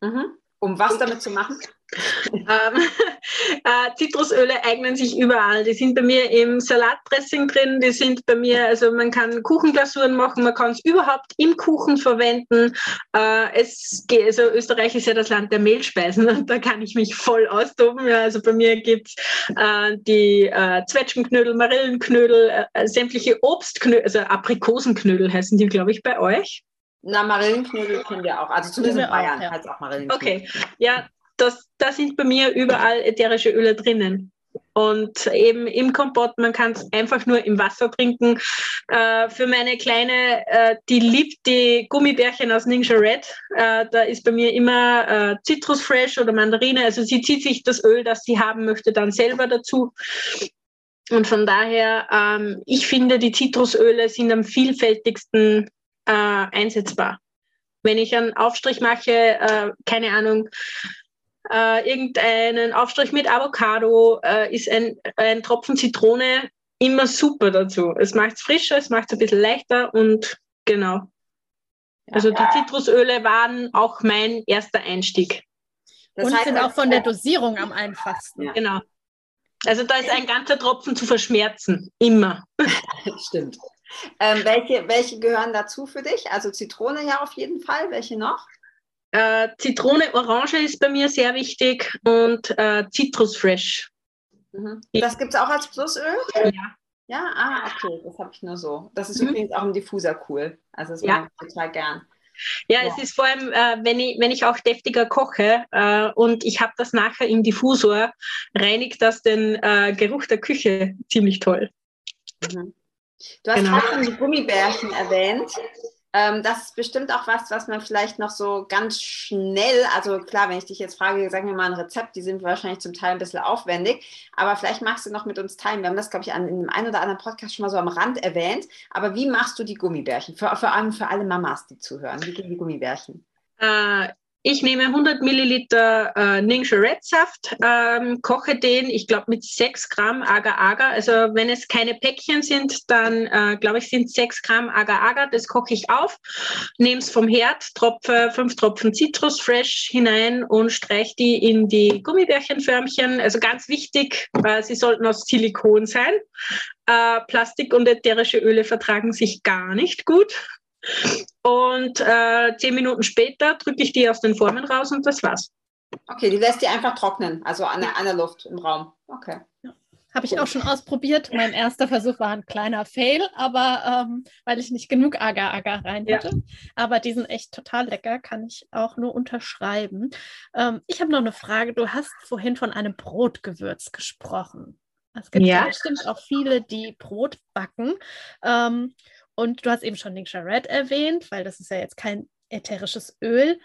Mhm. Um was damit zu machen? ähm, äh, Zitrusöle eignen sich überall. Die sind bei mir im Salatdressing drin, die sind bei mir, also man kann Kuchenglasuren machen, man kann es überhaupt im Kuchen verwenden. Äh, es geht, also Österreich ist ja das Land der Mehlspeisen und da kann ich mich voll austoben. Ja, also bei mir gibt es äh, die Zwetschgenknödel, Marillenknödel, sämtliche Obstknödel, also Aprikosenknödel heißen die, glaube ich, bei euch. Na, Marillenknödel kennen wir auch. Also zumindest in Bayern ja. heißt es auch Marillenknödel. Okay, ja, das, da sind bei mir überall ätherische Öle drinnen. Und eben im Kompott, man kann es einfach nur im Wasser trinken. Äh, für meine Kleine, äh, die liebt die Gummibärchen aus Ninja Red. Äh, da ist bei mir immer äh, Citrus Fresh oder Mandarine. Also sie zieht sich das Öl, das sie haben möchte, dann selber dazu. Und von daher, ähm, ich finde, die Zitrusöle sind am vielfältigsten äh, einsetzbar. Wenn ich einen Aufstrich mache, äh, keine Ahnung, äh, irgendeinen Aufstrich mit Avocado, äh, ist ein, ein Tropfen Zitrone immer super dazu. Es macht es frischer, es macht es ein bisschen leichter und genau. Also die Zitrusöle waren auch mein erster Einstieg. Das und heißt, sind auch von der Dosierung am einfachsten. Ja. Genau. Also da ist ein ganzer Tropfen zu verschmerzen, immer. Stimmt. Ähm, welche, welche gehören dazu für dich? Also Zitrone ja auf jeden Fall. Welche noch? Äh, Zitrone, Orange ist bei mir sehr wichtig und äh, Citrus Fresh. Mhm. Das gibt es auch als Plusöl? Ja. Ja, ah, okay, das habe ich nur so. Das ist mhm. übrigens auch im Diffuser cool. Also das ja. mag ich total gern. Ja, ja, es ist vor allem, äh, wenn, ich, wenn ich auch deftiger koche äh, und ich habe das nachher im Diffusor, reinigt das den äh, Geruch der Küche ziemlich toll. Mhm. Du hast genau. gerade die Gummibärchen erwähnt. Ähm, das ist bestimmt auch was, was man vielleicht noch so ganz schnell, also klar, wenn ich dich jetzt frage, sag mir mal ein Rezept, die sind wahrscheinlich zum Teil ein bisschen aufwendig, aber vielleicht magst du noch mit uns teilen. Wir haben das, glaube ich, an, in einem einen oder anderen Podcast schon mal so am Rand erwähnt. Aber wie machst du die Gummibärchen? Für, vor allem für alle Mamas, die zuhören. Wie gehen die Gummibärchen? Äh, ich nehme 100 Milliliter äh, Ningxia Red Saft, ähm, koche den, ich glaube, mit 6 Gramm Agar-Agar. Also wenn es keine Päckchen sind, dann äh, glaube ich, sind 6 Gramm Agar-Agar. Das koche ich auf, nehme es vom Herd, tropfe 5 Tropfen Citrus Fresh hinein und streiche die in die Gummibärchenförmchen. Also ganz wichtig, äh, sie sollten aus Silikon sein. Äh, Plastik und ätherische Öle vertragen sich gar nicht gut. Und äh, zehn Minuten später drücke ich die aus den Formen raus und das war's. Okay, die lässt die einfach trocknen, also an, an der Luft im Raum. Okay. Ja. Habe ich auch schon ausprobiert. Mein erster Versuch war ein kleiner Fail, aber ähm, weil ich nicht genug Agar-Agar rein hatte. Ja. Aber die sind echt total lecker, kann ich auch nur unterschreiben. Ähm, ich habe noch eine Frage. Du hast vorhin von einem Brotgewürz gesprochen. Es gibt ja. bestimmt auch viele, die Brot backen. Ähm, und du hast eben schon den Charette erwähnt, weil das ist ja jetzt kein ätherisches Öl.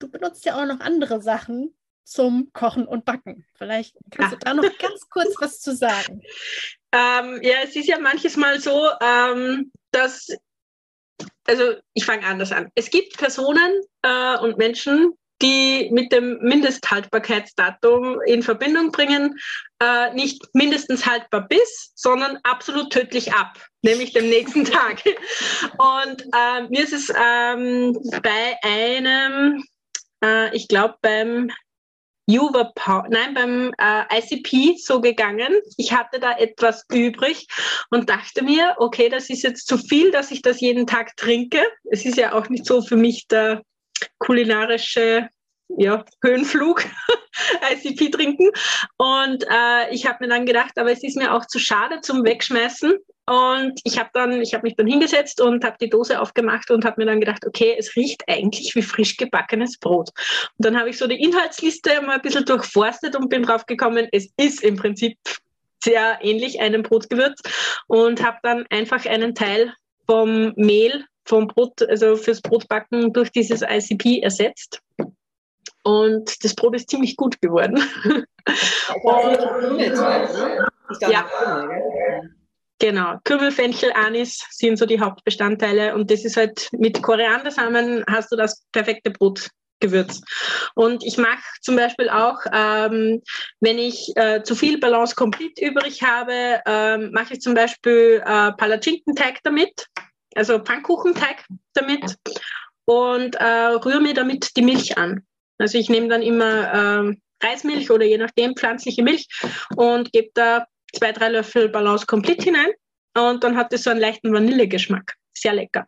Du benutzt ja auch noch andere Sachen zum Kochen und Backen. Vielleicht kannst ja. du da noch ganz kurz was zu sagen. Ähm, ja, es ist ja manches Mal so, ähm, dass, also ich fange anders an. Es gibt Personen äh, und Menschen, die mit dem Mindesthaltbarkeitsdatum in Verbindung bringen, äh, nicht mindestens haltbar bis, sondern absolut tödlich ab, nämlich dem nächsten Tag. Und äh, mir ist es ähm, bei einem, äh, ich glaube beim Juva, nein, beim äh, ICP so gegangen. Ich hatte da etwas übrig und dachte mir, okay, das ist jetzt zu viel, dass ich das jeden Tag trinke. Es ist ja auch nicht so für mich der kulinarische ja, Höhenflug, ICP trinken. Und äh, ich habe mir dann gedacht, aber es ist mir auch zu schade zum Wegschmeißen. Und ich habe dann, mich dann hingesetzt und habe die Dose aufgemacht und habe mir dann gedacht, okay, es riecht eigentlich wie frisch gebackenes Brot. Und dann habe ich so die Inhaltsliste mal ein bisschen durchforstet und bin drauf gekommen, es ist im Prinzip sehr ähnlich einem Brotgewürz und habe dann einfach einen Teil vom Mehl vom Brot, also fürs Brotbacken durch dieses ICP ersetzt. Und das Brot ist ziemlich gut geworden. ja. Genau, Kümmel, Fenchel, Anis sind so die Hauptbestandteile und das ist halt mit Koriandersamen hast du das perfekte Brotgewürz. Und ich mache zum Beispiel auch, ähm, wenn ich äh, zu viel Balance komplett übrig habe, ähm, mache ich zum Beispiel äh, Palatschinkenteig damit also Pfannkuchenteig damit und äh, rühre mir damit die Milch an. Also ich nehme dann immer äh, Reismilch oder je nachdem pflanzliche Milch und gebe da zwei, drei Löffel Balance komplett hinein und dann hat es so einen leichten Vanillegeschmack. Sehr lecker.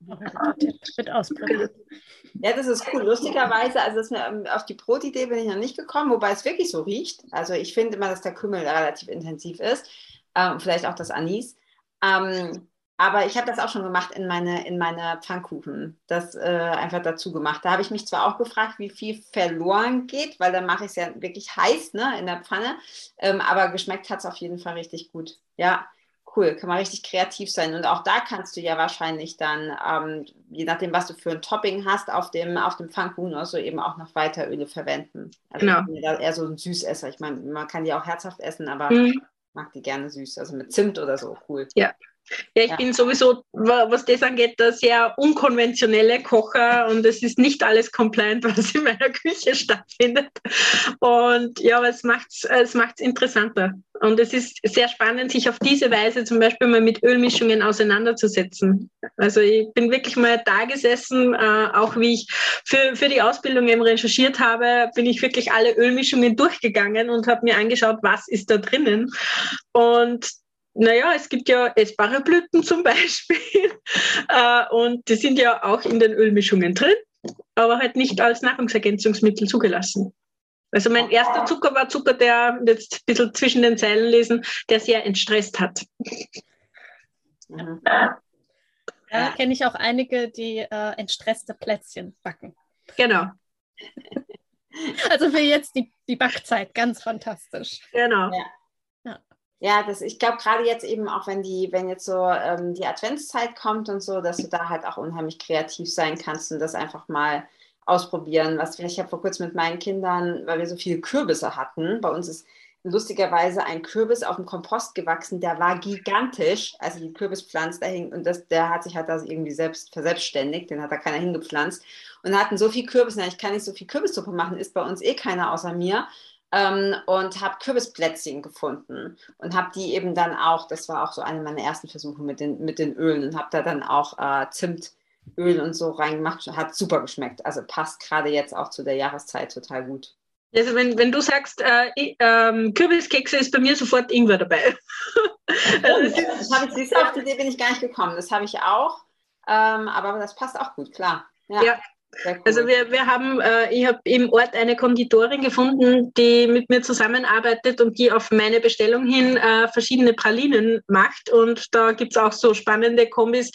Wird ausprobiert. Ja, das ist cool. Lustigerweise, also das, ähm, auf die Brotidee bin ich noch nicht gekommen, wobei es wirklich so riecht. Also ich finde immer, dass der Kümmel relativ intensiv ist. Ähm, vielleicht auch das Anis. Ähm, aber ich habe das auch schon gemacht in meine, in meine Pfannkuchen. Das äh, einfach dazu gemacht. Da habe ich mich zwar auch gefragt, wie viel verloren geht, weil dann mache ich es ja wirklich heiß ne, in der Pfanne. Ähm, aber geschmeckt hat es auf jeden Fall richtig gut. Ja, cool. Kann man richtig kreativ sein. Und auch da kannst du ja wahrscheinlich dann, ähm, je nachdem, was du für ein Topping hast, auf dem, auf dem Pfannkuchen also eben auch noch weiter Öle verwenden. Also genau. eher so ein Süßesser. Ich meine, man kann die auch herzhaft essen, aber mhm. mag die gerne süß. Also mit Zimt oder so. Cool. Ja. Ja, ich ja. bin sowieso, was das angeht, ein sehr unkonventionelle Kocher und es ist nicht alles compliant, was in meiner Küche stattfindet. Und ja, aber es macht es es macht's interessanter. Und es ist sehr spannend, sich auf diese Weise zum Beispiel mal mit Ölmischungen auseinanderzusetzen. Also ich bin wirklich mal da gesessen, äh, auch wie ich für, für die Ausbildung eben recherchiert habe, bin ich wirklich alle Ölmischungen durchgegangen und habe mir angeschaut, was ist da drinnen. Und naja, es gibt ja essbare Blüten zum Beispiel äh, und die sind ja auch in den Ölmischungen drin, aber halt nicht als Nahrungsergänzungsmittel zugelassen. Also mein erster Zucker war Zucker, der jetzt ein bisschen zwischen den Zeilen lesen, der sehr entstresst hat. Ja, Ja, kenne ich auch einige, die äh, entstresste Plätzchen backen. Genau. Also für jetzt die, die Backzeit, ganz fantastisch. Genau. Ja. Ja, das, ich glaube gerade jetzt eben auch, wenn die, wenn jetzt so ähm, die Adventszeit kommt und so, dass du da halt auch unheimlich kreativ sein kannst und das einfach mal ausprobieren. Was ich habe vor kurzem mit meinen Kindern, weil wir so viele Kürbisse hatten, bei uns ist lustigerweise ein Kürbis auf dem Kompost gewachsen, der war gigantisch, also die Kürbispflanze da hing und das, der hat sich halt da irgendwie selbst verselbstständigt, den hat da keiner hingepflanzt. Und hatten so viel Kürbis, na, ich kann nicht so viel Kürbissuppe machen, ist bei uns eh keiner außer mir ähm, und habe Kürbisplätzchen gefunden und habe die eben dann auch, das war auch so eine meiner ersten Versuche mit den, mit den Ölen und habe da dann auch äh, Zimtöl und so reingemacht, hat super geschmeckt, also passt gerade jetzt auch zu der Jahreszeit total gut. Also wenn, wenn du sagst, äh, ähm, Kürbiskekse ist bei mir sofort Ingwer dabei. also das habe ich, siehst auf die Idee bin ich gar nicht gekommen. Das habe ich auch. Ähm, aber das passt auch gut, klar. Ja. ja. Cool. Also wir, wir haben, äh, ich habe im Ort eine Konditorin gefunden, die mit mir zusammenarbeitet und die auf meine Bestellung hin äh, verschiedene Pralinen macht. Und da gibt es auch so spannende Kombis.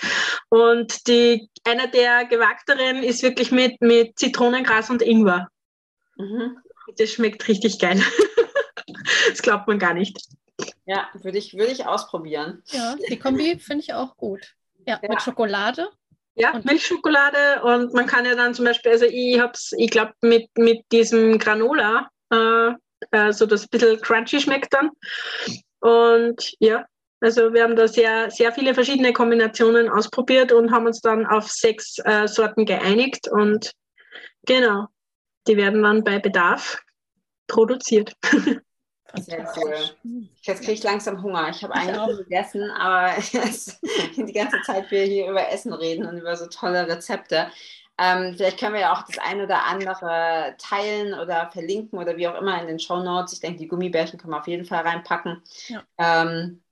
Und die, einer der gewagteren ist wirklich mit, mit Zitronengras und Ingwer. Mhm. Das schmeckt richtig geil. das glaubt man gar nicht. Ja, würde ich, würd ich ausprobieren. Ja, die Kombi finde ich auch gut. Ja, ja, mit Schokolade. Ja, und Milchschokolade und man kann ja dann zum Beispiel, also ich habe es, ich glaube, mit, mit diesem Granola, äh, äh, so das ein bisschen crunchy schmeckt dann. Und ja, also wir haben da sehr, sehr viele verschiedene Kombinationen ausprobiert und haben uns dann auf sechs äh, Sorten geeinigt und genau, die werden dann bei Bedarf produziert. Sehr cool. Jetzt kriege ich langsam Hunger. Ich habe eigentlich auch gegessen, aber die ganze Zeit wir hier über Essen reden und über so tolle Rezepte. Ähm, vielleicht können wir ja auch das eine oder andere teilen oder verlinken oder wie auch immer in den Show Notes. Ich denke, die Gummibärchen können wir auf jeden Fall reinpacken. Ja. Ähm,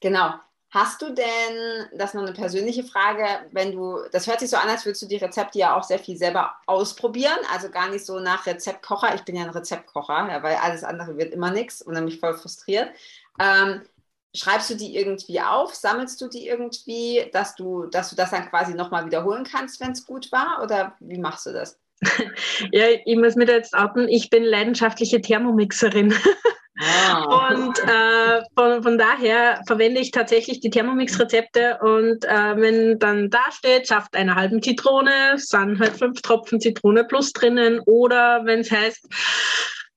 genau. Hast du denn, das ist noch eine persönliche Frage, wenn du, das hört sich so an, als würdest du die Rezepte ja auch sehr viel selber ausprobieren, also gar nicht so nach Rezeptkocher. Ich bin ja ein Rezeptkocher, ja, weil alles andere wird immer nichts und dann mich voll frustriert. Ähm, schreibst du die irgendwie auf? Sammelst du die irgendwie, dass du, dass du das dann quasi nochmal wiederholen kannst, wenn es gut war? Oder wie machst du das? Ja, ich muss mir da jetzt outen, ich bin leidenschaftliche Thermomixerin. Ah. Und äh, von, von daher verwende ich tatsächlich die Thermomix-Rezepte und äh, wenn dann da steht, Saft einer halben Zitrone, sind halt fünf Tropfen Zitrone plus drinnen oder wenn es heißt,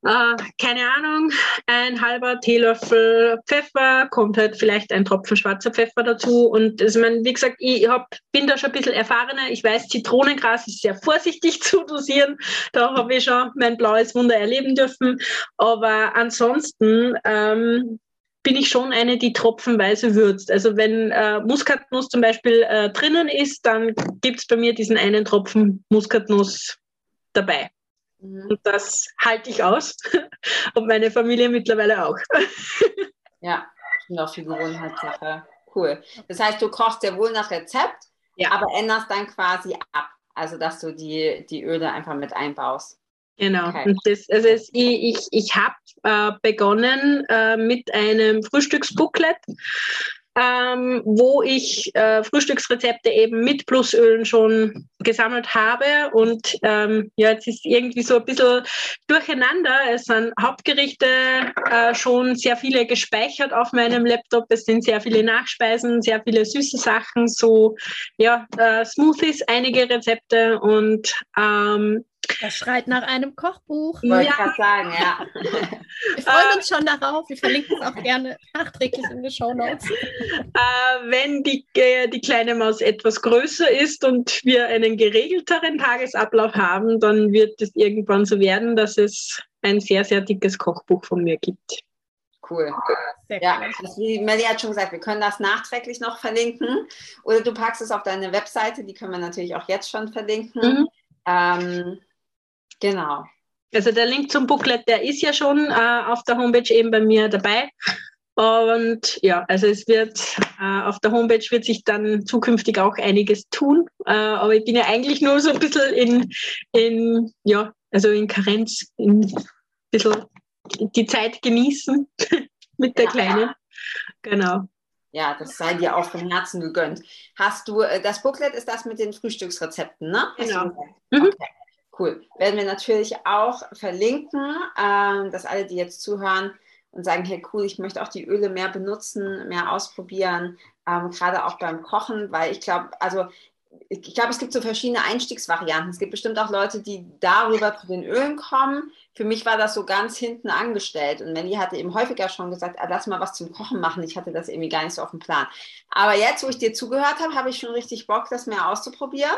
äh, keine Ahnung, ein halber Teelöffel Pfeffer, kommt halt vielleicht ein Tropfen schwarzer Pfeffer dazu. Und also, mein, wie gesagt, ich hab, bin da schon ein bisschen erfahrener. Ich weiß, Zitronengras ist sehr vorsichtig zu dosieren. Da habe ich schon mein blaues Wunder erleben dürfen. Aber ansonsten ähm, bin ich schon eine, die tropfenweise würzt. Also wenn äh, Muskatnuss zum Beispiel äh, drinnen ist, dann gibt es bei mir diesen einen Tropfen Muskatnuss dabei. Mhm. Und das halte ich aus. Und meine Familie mittlerweile auch. ja, ich auch viel Gewohnheitssache. Cool. Das heißt, du kochst ja wohl nach Rezept, ja. aber änderst dann quasi ab. Also, dass du die, die Öle einfach mit einbaust. Genau. Okay. Das, also es, ich, ich, ich habe äh, begonnen äh, mit einem Frühstücksbooklet ähm, wo ich äh, Frühstücksrezepte eben mit Plusölen schon gesammelt habe. Und ähm, ja, jetzt ist irgendwie so ein bisschen durcheinander. Es sind Hauptgerichte äh, schon sehr viele gespeichert auf meinem Laptop. Es sind sehr viele Nachspeisen, sehr viele süße Sachen, so ja, äh, Smoothies, einige Rezepte und ähm, das schreit nach einem Kochbuch. Wollte ja. ich gerade sagen, ja. Wir freuen uns schon darauf. Wir verlinken es auch gerne nachträglich in den Show Notes. Äh, wenn die, äh, die kleine Maus etwas größer ist und wir einen geregelteren Tagesablauf haben, dann wird es irgendwann so werden, dass es ein sehr, sehr dickes Kochbuch von mir gibt. Cool. Sehr ja, also wie Melly hat schon gesagt, wir können das nachträglich noch verlinken. Oder du packst es auf deine Webseite, die können wir natürlich auch jetzt schon verlinken. Mhm. Ähm, Genau. Also der Link zum Booklet, der ist ja schon äh, auf der Homepage eben bei mir dabei. Und ja, also es wird äh, auf der Homepage wird sich dann zukünftig auch einiges tun. Äh, aber ich bin ja eigentlich nur so ein bisschen in, in ja, also in Karenz, in ein bisschen die Zeit genießen mit der ja, Kleinen. Ja. Genau. Ja, das sei dir auch von Herzen gegönnt. Hast du, äh, das Booklet ist das mit den Frühstücksrezepten, ne? Genau. Mhm. Cool. Werden wir natürlich auch verlinken, äh, dass alle, die jetzt zuhören und sagen, hey cool, ich möchte auch die Öle mehr benutzen, mehr ausprobieren, ähm, gerade auch beim Kochen, weil ich glaube, also ich glaube, es gibt so verschiedene Einstiegsvarianten. Es gibt bestimmt auch Leute, die darüber zu den Ölen kommen. Für mich war das so ganz hinten angestellt. Und Melly hatte eben häufiger schon gesagt, ah, lass mal was zum Kochen machen. Ich hatte das irgendwie gar nicht so auf dem Plan. Aber jetzt, wo ich dir zugehört habe, habe ich schon richtig Bock, das mehr auszuprobieren.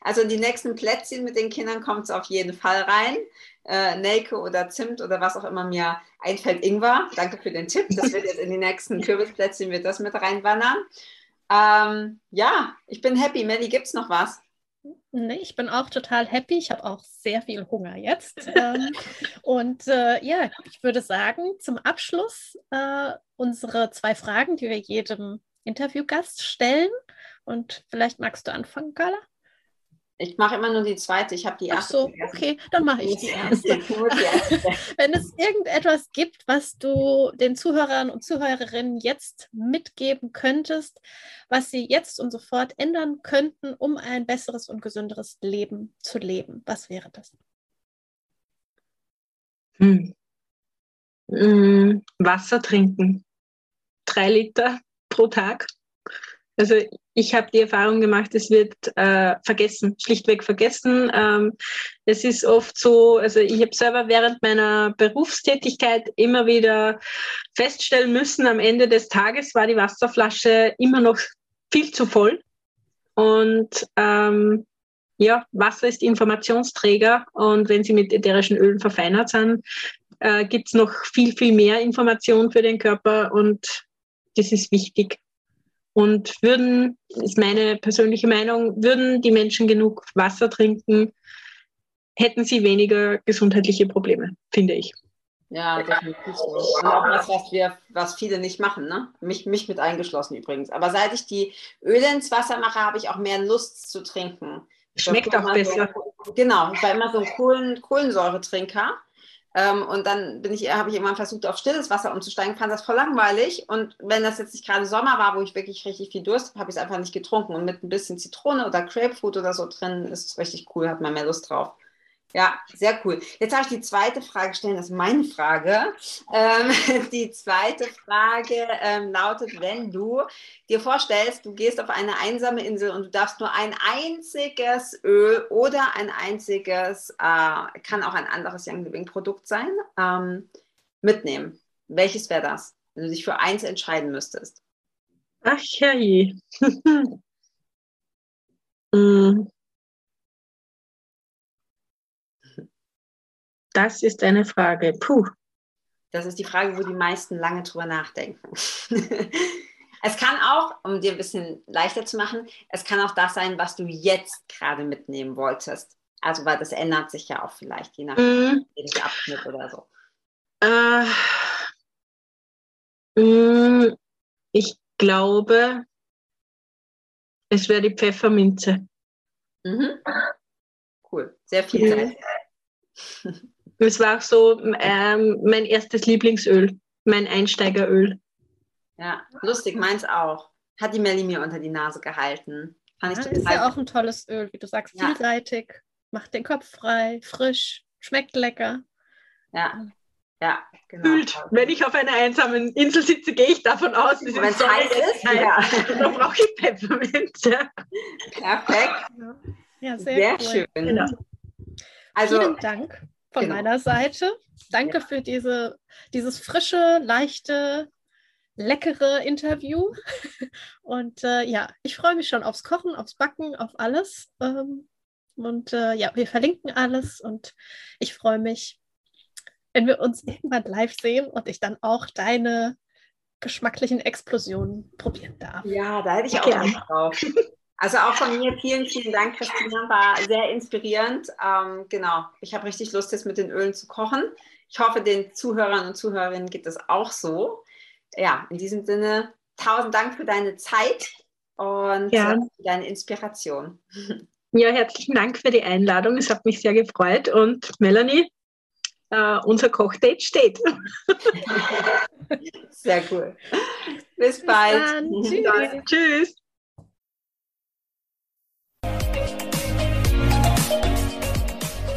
Also in die nächsten Plätzchen mit den Kindern kommt es auf jeden Fall rein. Äh, Nelke oder Zimt oder was auch immer mir einfällt, Ingwer. Danke für den Tipp. Das wird jetzt in die nächsten Kürbisplätzchen wird das mit reinwandern. Ähm, ja, ich bin happy. Melly, gibt es noch was? Nee, ich bin auch total happy. Ich habe auch sehr viel Hunger jetzt. ähm, und äh, ja, ich würde sagen, zum Abschluss äh, unsere zwei Fragen, die wir jedem Interviewgast stellen. Und vielleicht magst du anfangen, Carla? Ich mache immer nur die zweite. Ich habe die erste. Ach so, okay, dann mache ich die erste. Wenn es irgendetwas gibt, was du den Zuhörern und Zuhörerinnen jetzt mitgeben könntest, was sie jetzt und sofort ändern könnten, um ein besseres und gesünderes Leben zu leben, was wäre das? Hm. Hm, Wasser trinken. Drei Liter pro Tag. Also ich habe die Erfahrung gemacht, es wird äh, vergessen, schlichtweg vergessen. Ähm, es ist oft so, also ich habe selber während meiner Berufstätigkeit immer wieder feststellen müssen, am Ende des Tages war die Wasserflasche immer noch viel zu voll. Und ähm, ja, Wasser ist Informationsträger und wenn sie mit ätherischen Ölen verfeinert sind, äh, gibt es noch viel, viel mehr Information für den Körper und das ist wichtig. Und würden, ist meine persönliche Meinung, würden die Menschen genug Wasser trinken, hätten sie weniger gesundheitliche Probleme, finde ich. Ja, definitiv so. Und auch was, was wir, was viele nicht machen, ne? Mich, mich mit eingeschlossen übrigens. Aber seit ich die Öle ins Wasser mache, habe ich auch mehr Lust zu trinken. Schmeckt auch besser. So, genau, ich war immer so ein Kohlen, Kohlensäuretrinker. Ähm, und dann bin ich, habe ich irgendwann versucht, auf stilles Wasser umzusteigen, fand das voll langweilig. Und wenn das jetzt nicht gerade Sommer war, wo ich wirklich richtig viel Durst habe, habe ich es einfach nicht getrunken. Und mit ein bisschen Zitrone oder Grapefruit oder so drin ist es richtig cool, hat man mehr Lust drauf. Ja, sehr cool. Jetzt habe ich die zweite Frage stellen, das ist meine Frage. Ähm, die zweite Frage ähm, lautet, wenn du dir vorstellst, du gehst auf eine einsame Insel und du darfst nur ein einziges Öl oder ein einziges, äh, kann auch ein anderes Young Living Produkt sein, ähm, mitnehmen. Welches wäre das, wenn du dich für eins entscheiden müsstest? Ach ja. mm. Das ist eine Frage. Puh. Das ist die Frage, wo die meisten lange drüber nachdenken. es kann auch, um dir ein bisschen leichter zu machen, es kann auch das sein, was du jetzt gerade mitnehmen wolltest. Also, weil das ändert sich ja auch vielleicht, je nach mm. Abschnitt oder so. Äh, mm, ich glaube, es wäre die Pfefferminze. Mhm. Cool, sehr viel Zeit. Es war so ähm, mein erstes Lieblingsöl, mein Einsteigeröl. Ja, lustig, meins auch. Hat die Melli mir unter die Nase gehalten. Fand ich ja, ist ja auch ein tolles Öl, wie du sagst, ja. vielseitig, macht den Kopf frei, frisch, schmeckt lecker. Ja, ja, genau. Fühlt, wenn ich auf einer einsamen Insel sitze, gehe ich davon aus, dass wenn es heiß ist, ja. dann brauche ich Pfefferminze. Perfekt. Ja, sehr, sehr cool. schön. Genau. Also, Vielen Dank von genau. meiner Seite. Danke ja. für diese, dieses frische, leichte, leckere Interview. Und äh, ja, ich freue mich schon aufs Kochen, aufs Backen, auf alles. Ähm, und äh, ja, wir verlinken alles und ich freue mich, wenn wir uns irgendwann live sehen und ich dann auch deine geschmacklichen Explosionen probieren darf. Ja, da hätte ich auch okay. drauf. Also auch von mir vielen, vielen Dank, Christina. War sehr inspirierend. Ähm, genau, ich habe richtig Lust, jetzt mit den Ölen zu kochen. Ich hoffe, den Zuhörern und Zuhörerinnen geht es auch so. Ja, in diesem Sinne, tausend Dank für deine Zeit und ja. für deine Inspiration. Ja, herzlichen Dank für die Einladung. Es hat mich sehr gefreut. Und Melanie, äh, unser Kochdate steht. Sehr cool. Bis, Bis bald. Tschüss. Tschüss.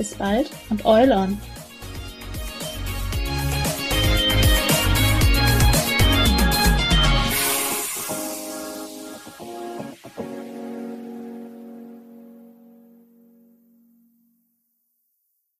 Bis bald und Oil